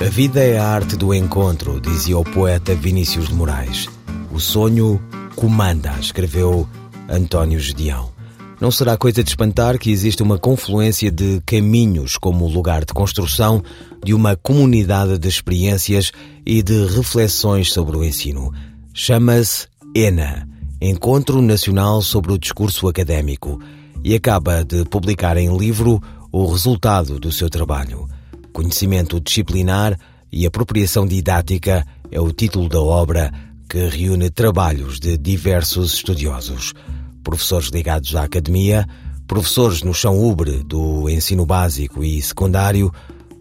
A vida é a arte do encontro, dizia o poeta Vinícius de Moraes. O sonho comanda, escreveu António Gedeão. Não será coisa de espantar que existe uma confluência de caminhos como lugar de construção de uma comunidade de experiências e de reflexões sobre o ensino. Chama-se ENA, Encontro Nacional sobre o Discurso Académico, e acaba de publicar em livro o resultado do seu trabalho. Conhecimento disciplinar e apropriação didática é o título da obra que reúne trabalhos de diversos estudiosos. Professores ligados à academia, professores no chão ubre do ensino básico e secundário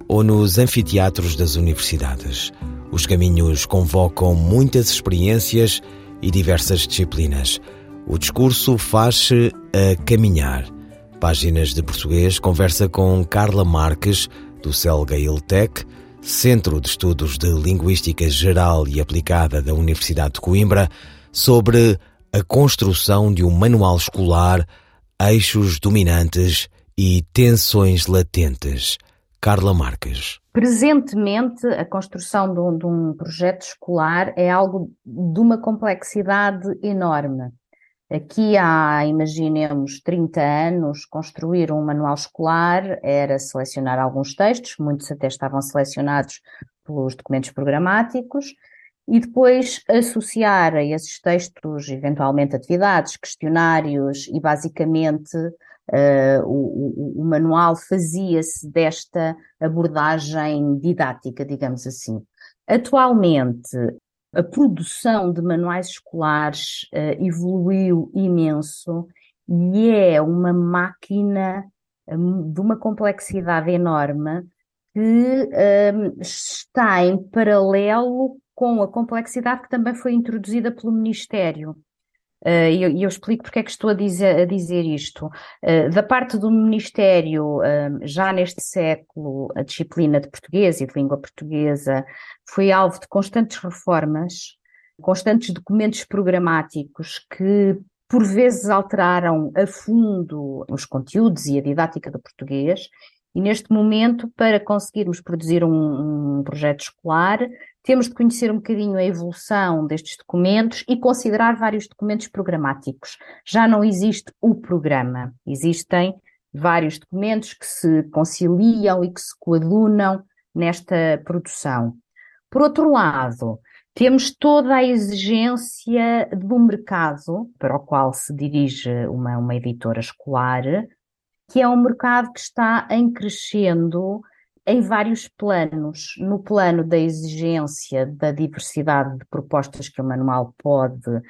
ou nos anfiteatros das universidades. Os caminhos convocam muitas experiências e diversas disciplinas. O discurso faz-se a caminhar. Páginas de Português conversa com Carla Marques, do CELGA ILTEC, Centro de Estudos de Linguística Geral e Aplicada da Universidade de Coimbra, sobre a construção de um manual escolar, eixos dominantes e tensões latentes. Carla Marques. Presentemente, a construção de um, de um projeto escolar é algo de uma complexidade enorme. Aqui há, imaginemos, 30 anos, construir um manual escolar era selecionar alguns textos, muitos até estavam selecionados pelos documentos programáticos, e depois associar a esses textos, eventualmente, atividades, questionários, e basicamente uh, o, o, o manual fazia-se desta abordagem didática, digamos assim. Atualmente, a produção de manuais escolares uh, evoluiu imenso e é uma máquina um, de uma complexidade enorme que um, está em paralelo com a complexidade que também foi introduzida pelo Ministério. Uh, e eu, eu, explico porque é que estou a dizer, a dizer isto. Uh, da parte do Ministério, uh, já neste século, a disciplina de português e de língua portuguesa foi alvo de constantes reformas, constantes documentos programáticos que, por vezes, alteraram a fundo os conteúdos e a didática do português. E neste momento, para conseguirmos produzir um, um projeto escolar, temos de conhecer um bocadinho a evolução destes documentos e considerar vários documentos programáticos. Já não existe o programa, existem vários documentos que se conciliam e que se coadunam nesta produção. Por outro lado, temos toda a exigência do mercado para o qual se dirige uma, uma editora escolar, que é um mercado que está em crescendo em vários planos. No plano da exigência da diversidade de propostas que o manual pode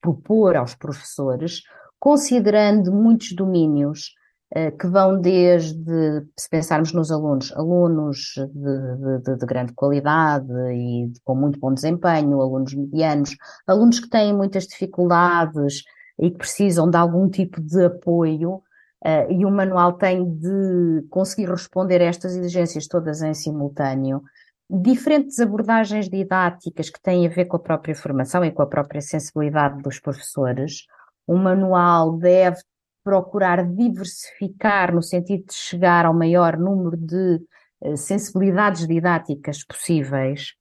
propor aos professores, considerando muitos domínios eh, que vão desde, se pensarmos nos alunos, alunos de, de, de grande qualidade e com muito bom desempenho, alunos medianos, alunos que têm muitas dificuldades e que precisam de algum tipo de apoio, Uh, e o manual tem de conseguir responder a estas exigências todas em simultâneo. Diferentes abordagens didáticas que têm a ver com a própria formação e com a própria sensibilidade dos professores. O manual deve procurar diversificar no sentido de chegar ao maior número de uh, sensibilidades didáticas possíveis.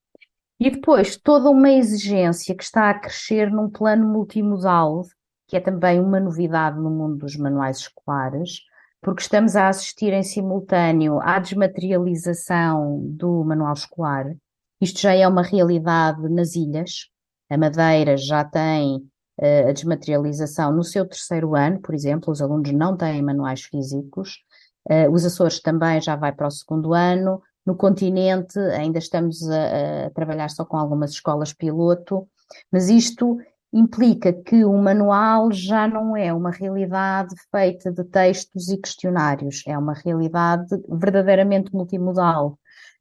E depois toda uma exigência que está a crescer num plano multimodal, que é também uma novidade no mundo dos manuais escolares, porque estamos a assistir em simultâneo à desmaterialização do manual escolar. Isto já é uma realidade nas ilhas. A Madeira já tem uh, a desmaterialização no seu terceiro ano, por exemplo, os alunos não têm manuais físicos. Uh, os Açores também já vai para o segundo ano. No continente ainda estamos a, a trabalhar só com algumas escolas piloto, mas isto implica que o manual já não é uma realidade feita de textos e questionários, é uma realidade verdadeiramente multimodal.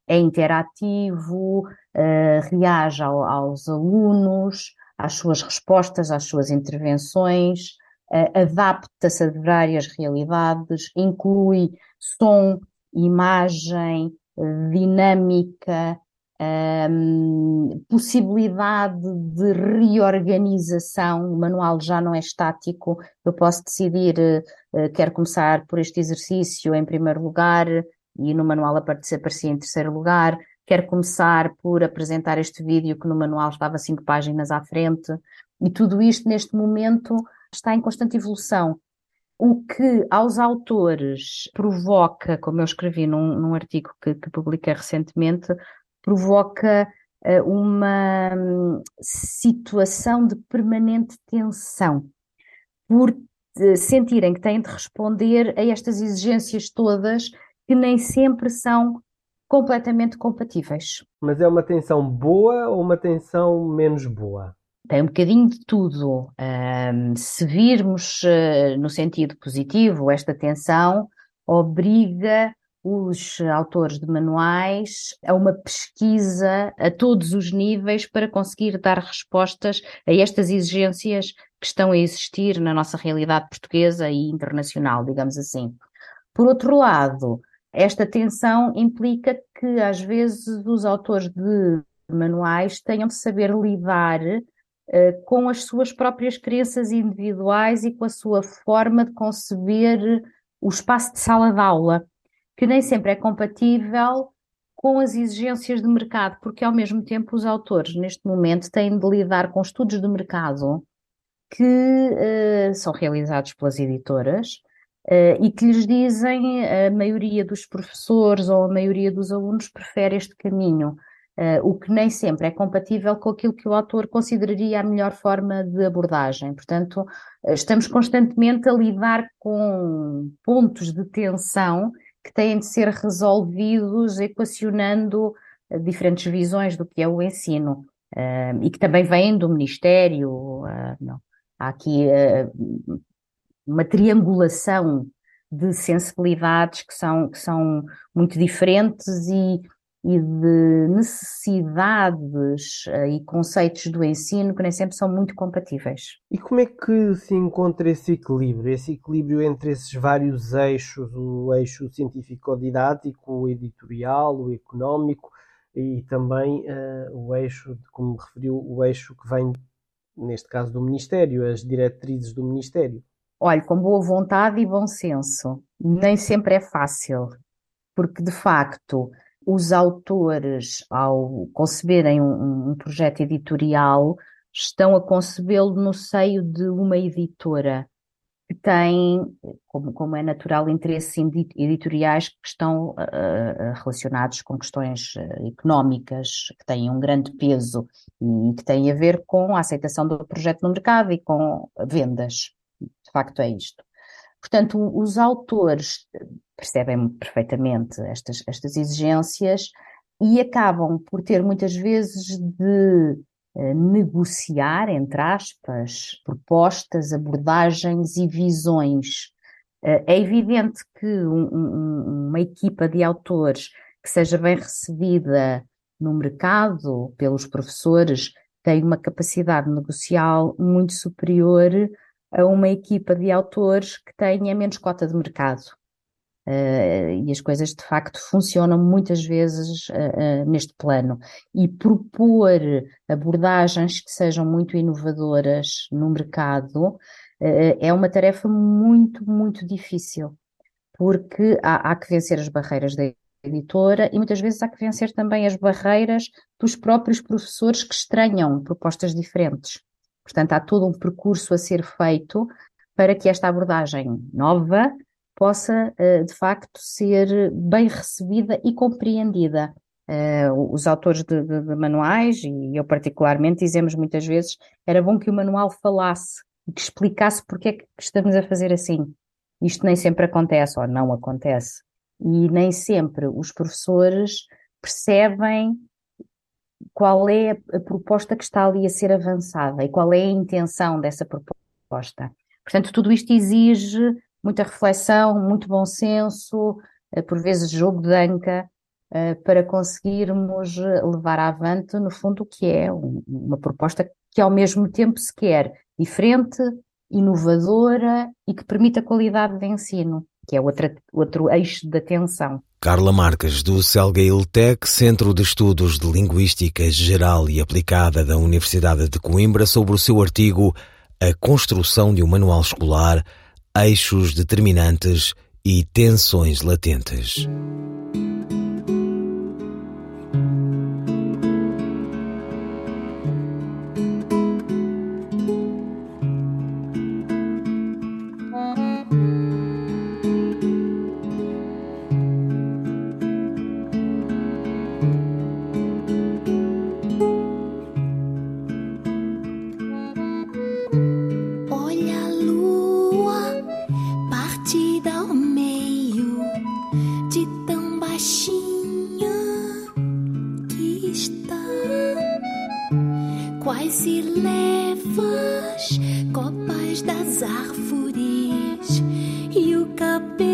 é interativo, uh, reage ao, aos alunos, às suas respostas, às suas intervenções, uh, adapta-se a várias realidades, inclui som, imagem, dinâmica, um, possibilidade de reorganização, o manual já não é estático, eu posso decidir, uh, quero começar por este exercício em primeiro lugar, e no manual aparecia, em terceiro lugar, quero começar por apresentar este vídeo que no manual estava cinco páginas à frente, e tudo isto neste momento está em constante evolução. O que aos autores provoca, como eu escrevi num, num artigo que, que publiquei recentemente, provoca uh, uma um, situação de permanente tensão, por uh, sentirem que têm de responder a estas exigências todas que nem sempre são completamente compatíveis. Mas é uma tensão boa ou uma tensão menos boa? Tem um bocadinho de tudo. Um, se virmos uh, no sentido positivo, esta tensão obriga os autores de manuais a uma pesquisa a todos os níveis para conseguir dar respostas a estas exigências que estão a existir na nossa realidade portuguesa e internacional, digamos assim. Por outro lado, esta tensão implica que às vezes os autores de manuais tenham de saber lidar uh, com as suas próprias crenças individuais e com a sua forma de conceber o espaço de sala de aula que nem sempre é compatível com as exigências de mercado, porque ao mesmo tempo os autores, neste momento, têm de lidar com estudos de mercado que uh, são realizados pelas editoras uh, e que lhes dizem a maioria dos professores ou a maioria dos alunos prefere este caminho, uh, o que nem sempre é compatível com aquilo que o autor consideraria a melhor forma de abordagem. Portanto, estamos constantemente a lidar com pontos de tensão que têm de ser resolvidos equacionando eh, diferentes visões do que é o ensino e que também vêm do Ministério. Uh, não. Há aqui uh, uma triangulação de sensibilidades que são, que são muito diferentes e, e de necessidades uh, e conceitos do ensino que nem sempre são muito compatíveis. E como é que se encontra esse equilíbrio? Esse equilíbrio entre esses vários eixos, o eixo científico-didático, o editorial, o económico e também uh, o eixo, como referiu, o eixo que vem, neste caso, do Ministério, as diretrizes do Ministério? Olha, com boa vontade e bom senso. Nem sempre é fácil, porque de facto os autores, ao conceberem um, um projeto editorial, estão a concebê-lo no seio de uma editora que tem, como, como é natural, interesses editoriais que estão uh, relacionados com questões económicas, que têm um grande peso e que têm a ver com a aceitação do projeto no mercado e com vendas. De facto, é isto. Portanto, os autores percebem perfeitamente estas, estas exigências e acabam por ter muitas vezes de uh, negociar, entre aspas, propostas, abordagens e visões. Uh, é evidente que um, uma equipa de autores que seja bem recebida no mercado pelos professores tem uma capacidade negocial muito superior a uma equipa de autores que tenha menos cota de mercado. Uh, e as coisas de facto funcionam muitas vezes uh, uh, neste plano. E propor abordagens que sejam muito inovadoras no mercado é uma tarefa muito, muito difícil, porque há, há que vencer as barreiras da editora e muitas vezes há que vencer também as barreiras dos próprios professores que estranham propostas diferentes. Portanto, há todo um percurso a ser feito para que esta abordagem nova possa, eh, de facto, ser bem recebida e compreendida. Eh, os autores de, de, de, manuais, e eu particularmente, dizemos muitas vezes, era bom que o manual falasse e que explicasse porque é que estamos a fazer assim. Isto nem sempre acontece, ou não acontece. E nem sempre os professores percebem qual é a proposta que está ali a ser avançada e qual é a intenção dessa proposta. Portanto, tudo isto exige muita reflexão, muito bom senso, eh, por vezes jogo de anca, para conseguirmos levar avante, no fundo, o que é uma proposta que ao mesmo tempo se quer diferente, inovadora e que permita qualidade de ensino, que é outra, outro eixo de atenção. Carla Marques, do Celgail Tech, Centro de Estudos de Linguística Geral e Aplicada da Universidade de Coimbra, sobre o seu artigo A Construção de um Manual Escolar, Eixos Determinantes e Tensões Latentes. copas das árvores e o cabelo.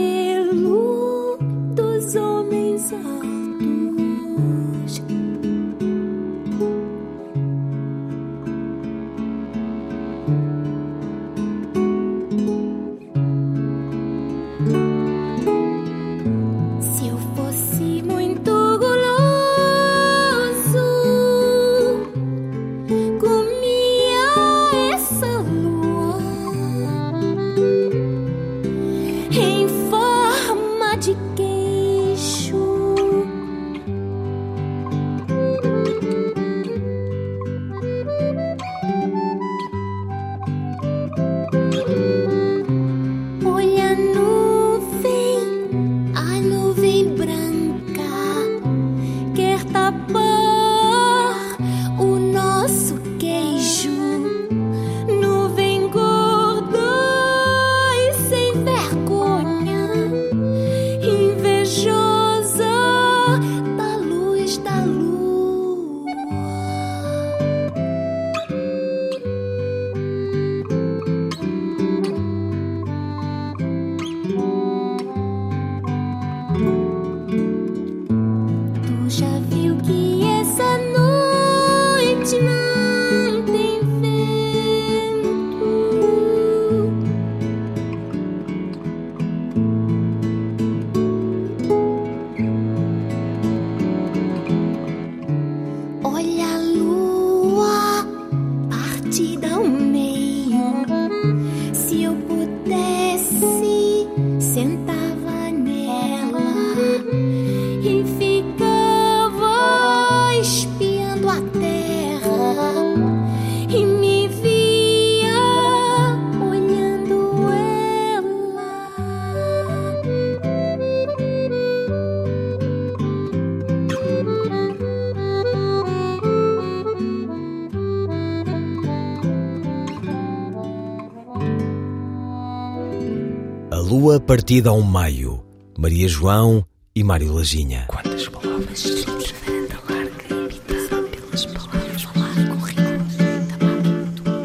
Partida ao meio, Maria João e Mário Lajinha. Quantas palavras?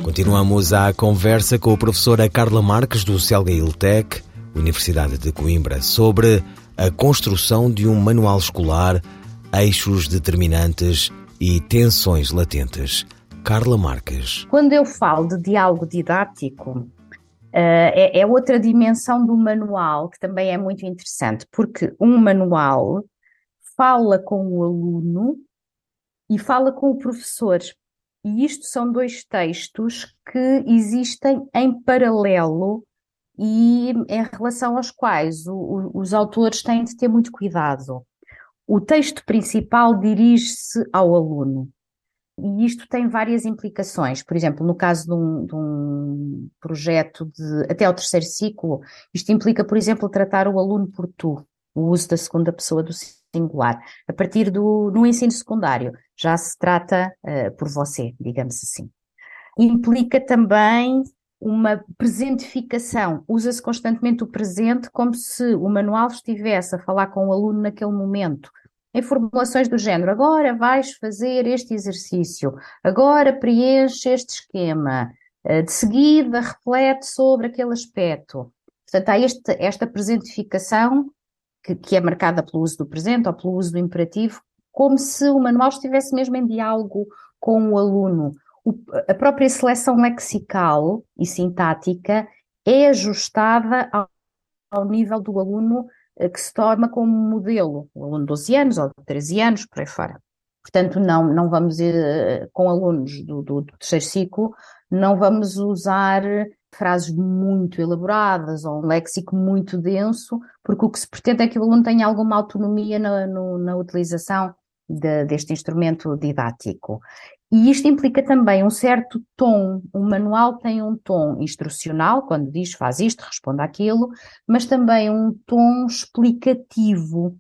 Continuamos a conversa com a professora Carla Marques do Celgail Tech, Universidade de Coimbra, sobre a construção de um manual escolar, eixos determinantes e tensões latentes. Carla Marques. Quando eu falo de diálogo didático, é, é, outra dimensão do manual que também é muito interessante, porque um manual fala com o aluno e fala com o professor. E isto são dois textos que existem em paralelo e em relação aos quais o, o, os autores têm de ter muito cuidado. O texto principal dirige-se ao aluno. E isto tem várias implicações. Por exemplo, no caso de um, de um, projeto de até ao terceiro ciclo, isto implica, por exemplo, tratar o aluno por tu, o uso da segunda pessoa do singular. A partir do no ensino secundário, já se trata uh, por você, digamos assim. Implica também uma presentificação. Usa-se constantemente o presente como se o manual estivesse a falar com o aluno naquele momento em formulações do género, agora vais fazer este exercício, agora preenche este esquema, eh, de seguida reflete sobre aquele aspecto. Portanto, há este, esta presentificação que, que é marcada pelo uso do presente ou pelo uso do imperativo, como se o manual estivesse mesmo em diálogo com o aluno. O, a própria seleção lexical e sintática é ajustada ao, ao nível do aluno que se toma como modelo, o aluno de 12 anos ou de 13 anos, por aí fora. Portanto, não, não vamos ir eh, com alunos do, do, do terceiro ciclo, não vamos usar frases muito elaboradas ou um léxico muito denso, porque o que se pretende é que o aluno tenha alguma autonomia na, no, na utilização de, deste instrumento didático. E isto implica também um certo tom. O manual tem um tom instrucional, quando diz faz isto, responde aquilo, mas também um tom explicativo,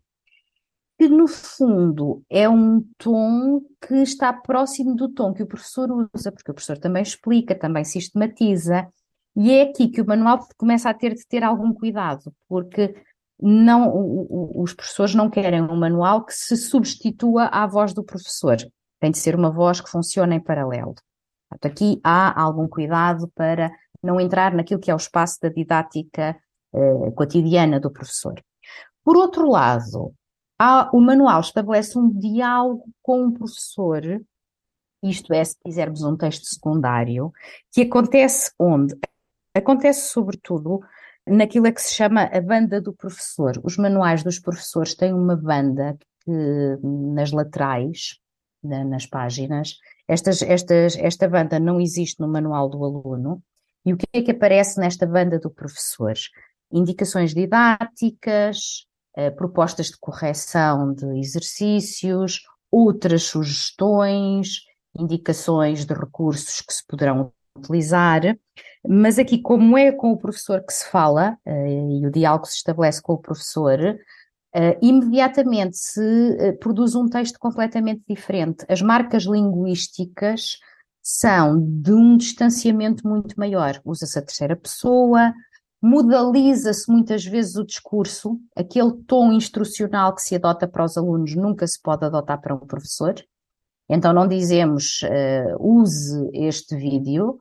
que no fundo é um tom que está próximo do tom que o professor usa, porque o professor também explica, também sistematiza. E é aqui que o manual começa a ter de ter algum cuidado, porque não, os professores não querem um manual que se substitua à voz do professor. Tem de ser uma voz que funcione em paralelo. Portanto, aqui há algum cuidado para não entrar naquilo que é o espaço da didática eh, cotidiana do professor. Por outro lado, há, o manual estabelece um diálogo com o professor, isto é, se quisermos um texto secundário, que acontece onde? Acontece sobretudo naquilo que se chama a banda do professor. Os manuais dos professores têm uma banda que, nas laterais, na, nas páginas, estas, estas, esta banda não existe no manual do aluno. E o que é que aparece nesta banda do professor? Indicações didáticas, eh, propostas de correção de exercícios, outras sugestões, indicações de recursos que se poderão utilizar, mas aqui, como é com o professor que se fala, uh, e o diálogo se estabelece com o professor, uh, imediatamente se uh, produz um texto completamente diferente. As marcas linguísticas são de um distanciamento muito maior. Usa-se a terceira pessoa, modaliza-se muitas vezes o discurso, aquele tom instrucional que se adota para os alunos nunca se pode adotar para um professor. Então não dizemos use este vídeo,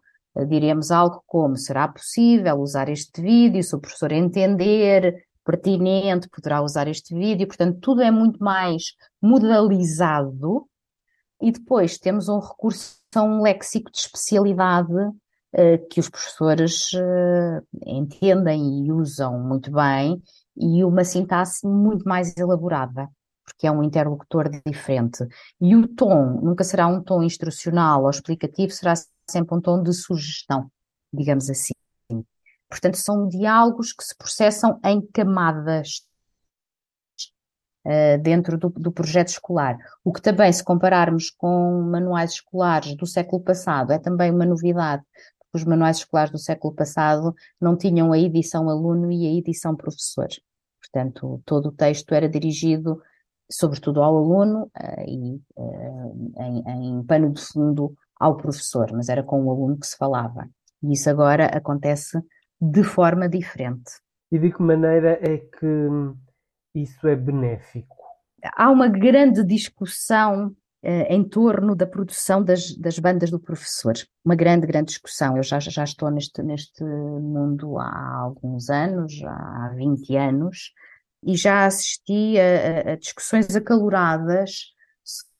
diremos algo como: será possível usar este vídeo? Se o professor entender pertinente, poderá usar este vídeo. Portanto, tudo é muito mais modalizado. E depois temos um recurso a um léxico de especialidade uh, que os professores uh, entendem e usam muito bem, e uma sintaxe muito mais elaborada porque é um interlocutor diferente. E o tom nunca será um tom instrucional ou explicativo, será sempre um tom de sugestão, digamos assim. Portanto, são diálogos que se processam em camadas uh, dentro do, do, projeto escolar. O que também, se compararmos com manuais escolares do século passado, é também uma novidade, porque os manuais escolares do século passado não tinham a edição aluno e a edição professor. Portanto, todo o texto era dirigido sobretudo ao aluno uh, e uh, em, em, pano de fundo ao professor, mas era com o aluno que se falava. E isso agora acontece de forma diferente. E de que maneira é que isso é benéfico? Há uma grande discussão uh, em torno da produção das, das, bandas do professor. Uma grande, grande discussão. Eu já, já estou neste, neste mundo há alguns anos, há 20 anos, e já assisti a, a, discussões acaloradas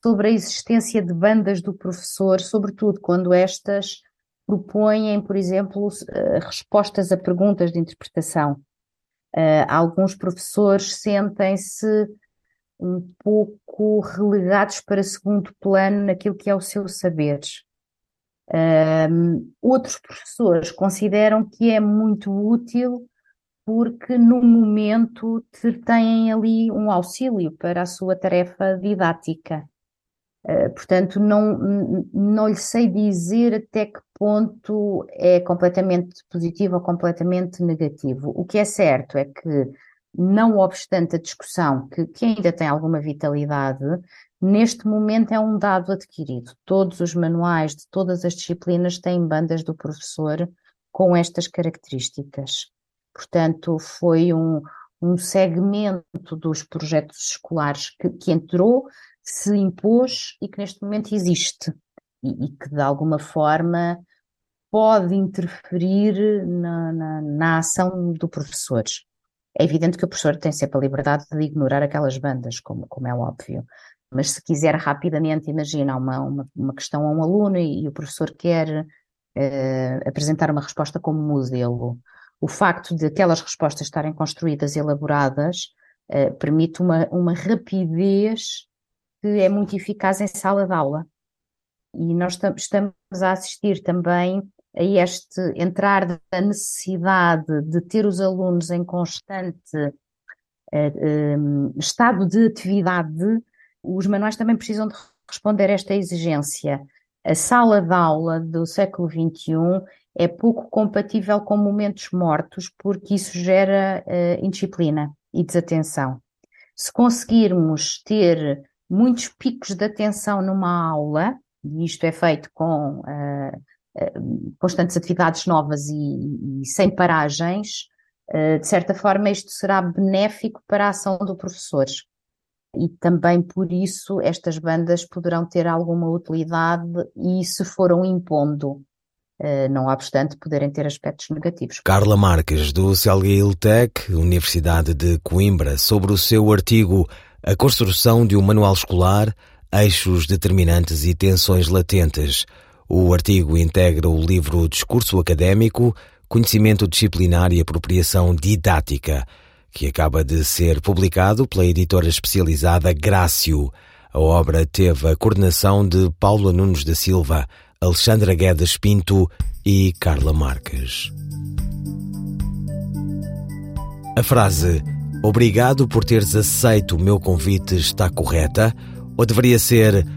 sobre a existência de bandas do professor, sobretudo quando estas propõem, por exemplo, eh, respostas a perguntas de interpretação. Uh, alguns professores sentem-se um pouco relegados para segundo plano naquilo que é o seu saber. Uh, outros professores consideram que é muito útil porque no momento têm ali um auxílio para a sua tarefa didática. Uh, portanto, não, não lhe sei dizer até que ponto é completamente positivo ou completamente negativo. O que é certo é que, não obstante a discussão, que, que ainda tem alguma vitalidade, neste momento é um dado adquirido. Todos os manuais de todas as disciplinas têm bandas do professor com estas características. Portanto, foi um, um segmento dos projetos escolares que, que, entrou, se impôs e que neste momento existe e, e que de alguma forma pode interferir na, na, na ação do professor. É evidente que o professor tem sempre a liberdade de ignorar aquelas bandas, como, como é óbvio. Mas se quiser rapidamente, imagina uma, uma, uma questão a um aluno e, e o professor quer uh, apresentar uma resposta como modelo, o facto de aquelas respostas estarem construídas e elaboradas uh, permite uma, uma rapidez que é muito eficaz em sala de aula. E nós estamos a assistir também a este entrar da necessidade de ter os alunos em constante uh, um, estado de atividade, os manuais também precisam de responder a esta exigência. A sala de aula do século XXI é pouco compatível com momentos mortos, porque isso gera uh, indisciplina e desatenção. Se conseguirmos ter muitos picos de atenção numa aula, e isto é feito com uh, uh, constantes atividades novas e, e sem paragens, de certa forma isto será benéfico para a ação do professor. E também por isso estas bandas poderão ter alguma utilidade e se foram impondo não obstante poderem ter aspectos negativos. Carla Marques, do Celgail Tech, Universidade de Coimbra, sobre o seu artigo A Construção de um Manual Escolar, Eixos Determinantes e Tensões Latentes. O artigo integra o livro Discurso Académico, Conhecimento Disciplinar e Apropriação Didática, que acaba de ser publicado pela editora especializada Grácio. A obra teve a coordenação de Paula Nunes da Silva, Alexandra Guedes Pinto e Carla Marques. A frase Obrigado por teres aceito o meu convite está correta? Ou deveria ser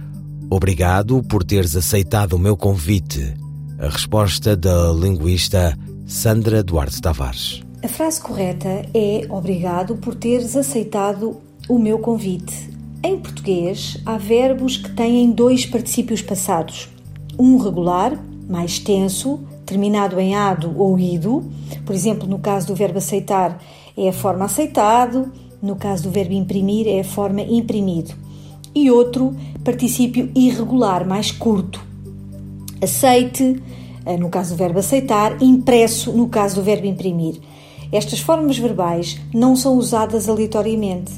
Obrigado por teres aceitado o meu convite? A resposta da linguista Sandra Duarte Tavares. A frase correta é Obrigado por teres aceitado o meu convite. Em português, há verbos que têm dois particípios passados um regular, mais tenso, terminado em ado ou ido. Por exemplo, no caso do verbo aceitar, é a forma aceitado, no caso do verbo imprimir, é a forma imprimido. E outro, particípio irregular, mais curto. Aceite, eh, no caso do verbo aceitar, impresso, no caso do verbo imprimir. Estas formas verbais não são usadas aleatoriamente.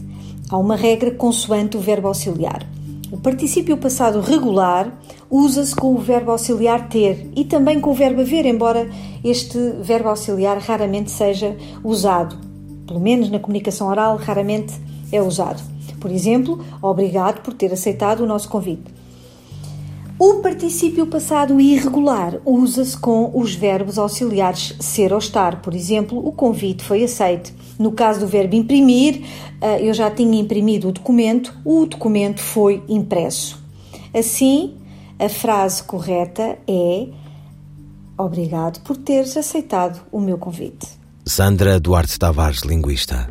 Há uma regra consoante o verbo auxiliar. O particípio passado regular usa-se com o verbo auxiliar ter e também com o verbo haver, embora este verbo auxiliar raramente seja usado. Pelo menos na comunicação oral, raramente é usado. Por exemplo, obrigado por ter aceitado o nosso convite. O particípio passado irregular usa-se com os verbos auxiliares ser ou estar. Por exemplo, o convite foi aceito. No caso do verbo imprimir, eh, eu já tinha imprimido o documento, o documento foi impresso. Assim, a frase correta é Obrigado por teres aceitado o meu convite. Sandra Duarte Tavares, linguista.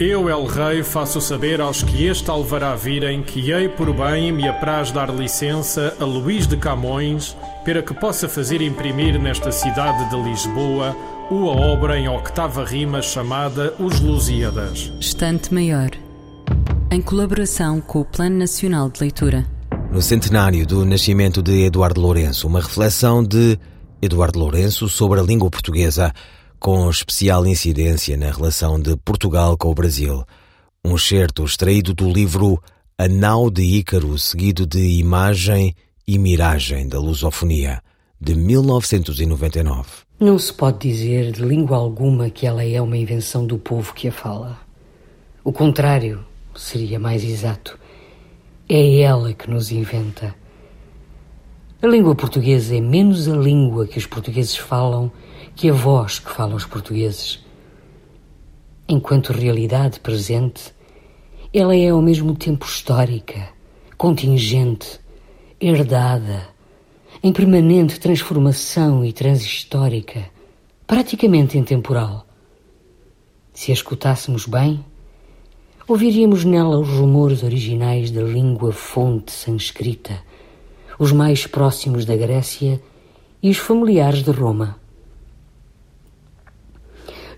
Eu, El Rei, faço saber aos que este alvará virem que hei por bem me apraz dar licença a Luís de Camões para que possa fazer imprimir nesta cidade de Lisboa uma obra em octava rima chamada Os Lusíadas. Estante Maior, em colaboração com o Plano Nacional de Leitura no centenário do nascimento de Eduardo Lourenço, uma reflexão de Eduardo Lourenço sobre a língua portuguesa, com especial incidência na relação de Portugal com o Brasil. Um certo extraído do livro A Nau de Ícaro, seguido de Imagem e Miragem da Lusofonia, de 1999. Não se pode dizer de língua alguma que ela é uma invenção do povo que a fala. O contrário seria mais exato. É ela que nos inventa. A língua portuguesa é menos a língua que os portugueses falam que a voz que falam os portugueses. Enquanto realidade presente, ela é ao mesmo tempo histórica, contingente, herdada, em permanente transformação e transhistórica, praticamente intemporal. Se a escutássemos bem, ouviríamos nela os rumores originais da língua fonte sanscrita, os mais próximos da Grécia e os familiares de Roma.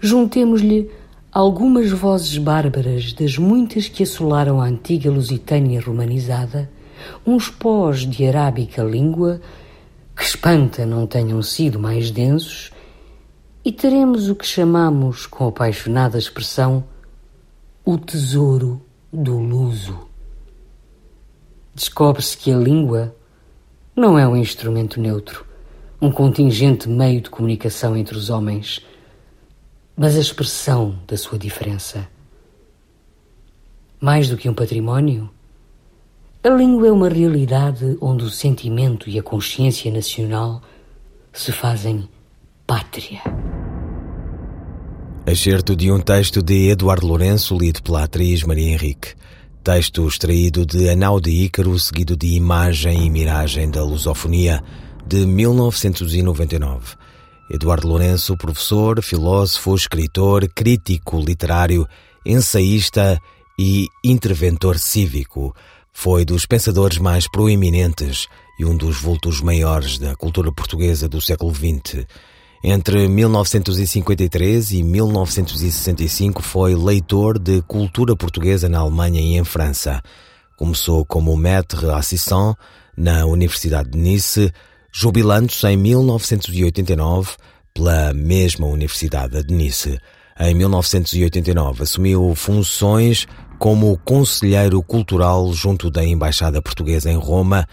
Juntemos-lhe algumas vozes bárbaras das muitas que assolaram a antiga Lusitânia romanizada, uns pós de arábica língua, que espanta não tenham sido mais densos, e teremos o que chamamos, com apaixonada expressão, o tesouro do luso. Descobre-se que a língua não é um instrumento neutro, um contingente meio de comunicação entre os homens, mas a expressão da sua diferença. Mais do que um património, a língua é uma realidade onde o sentimento e a consciência nacional se fazem pátria. Excerto de um texto de Eduardo Lourenço, lido pela atriz Maria Henrique. Texto extraído de Anal de Ícaro, seguido de Imagem e Miragem da Lusofonia, de 1999. Eduardo Lourenço, professor, filósofo, escritor, crítico literário, ensaísta e interventor cívico. Foi dos pensadores mais proeminentes e um dos vultos maiores da cultura portuguesa do século XX. Entre 1953 e 1965 foi leitor de cultura portuguesa na Alemanha e em França. Começou como maître assistant na Universidade de Nice, jubilando-se em 1989 pela mesma Universidade de Nice. Em 1989 assumiu funções como conselheiro cultural junto da Embaixada Portuguesa em Roma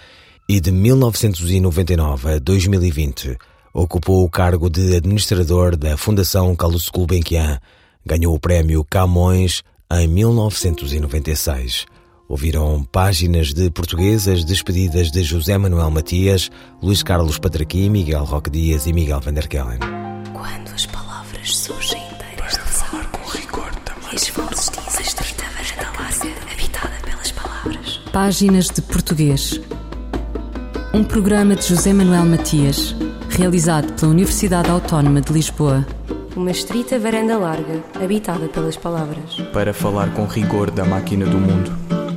e de 1999 a 2020 Ocupou o cargo de administrador da Fundação Carlos Gulbenkian. Ganhou o prémio Camões em 1996. Ouviram páginas de portuguesas despedidas de José Manuel Matias, Luís Carlos Patraqui, Miguel Roque Dias e Miguel van der Kellen. Quando as palavras surgem inteiras Para falar com rigor também. E as vozes dizem estreita varanda larga, habitada pelas palavras. Páginas de Português. Um programa de José Manuel Matias realizado pela Universidade Autónoma de Lisboa. Uma estrita varanda larga, habitada pelas palavras. Para falar com rigor da máquina do mundo.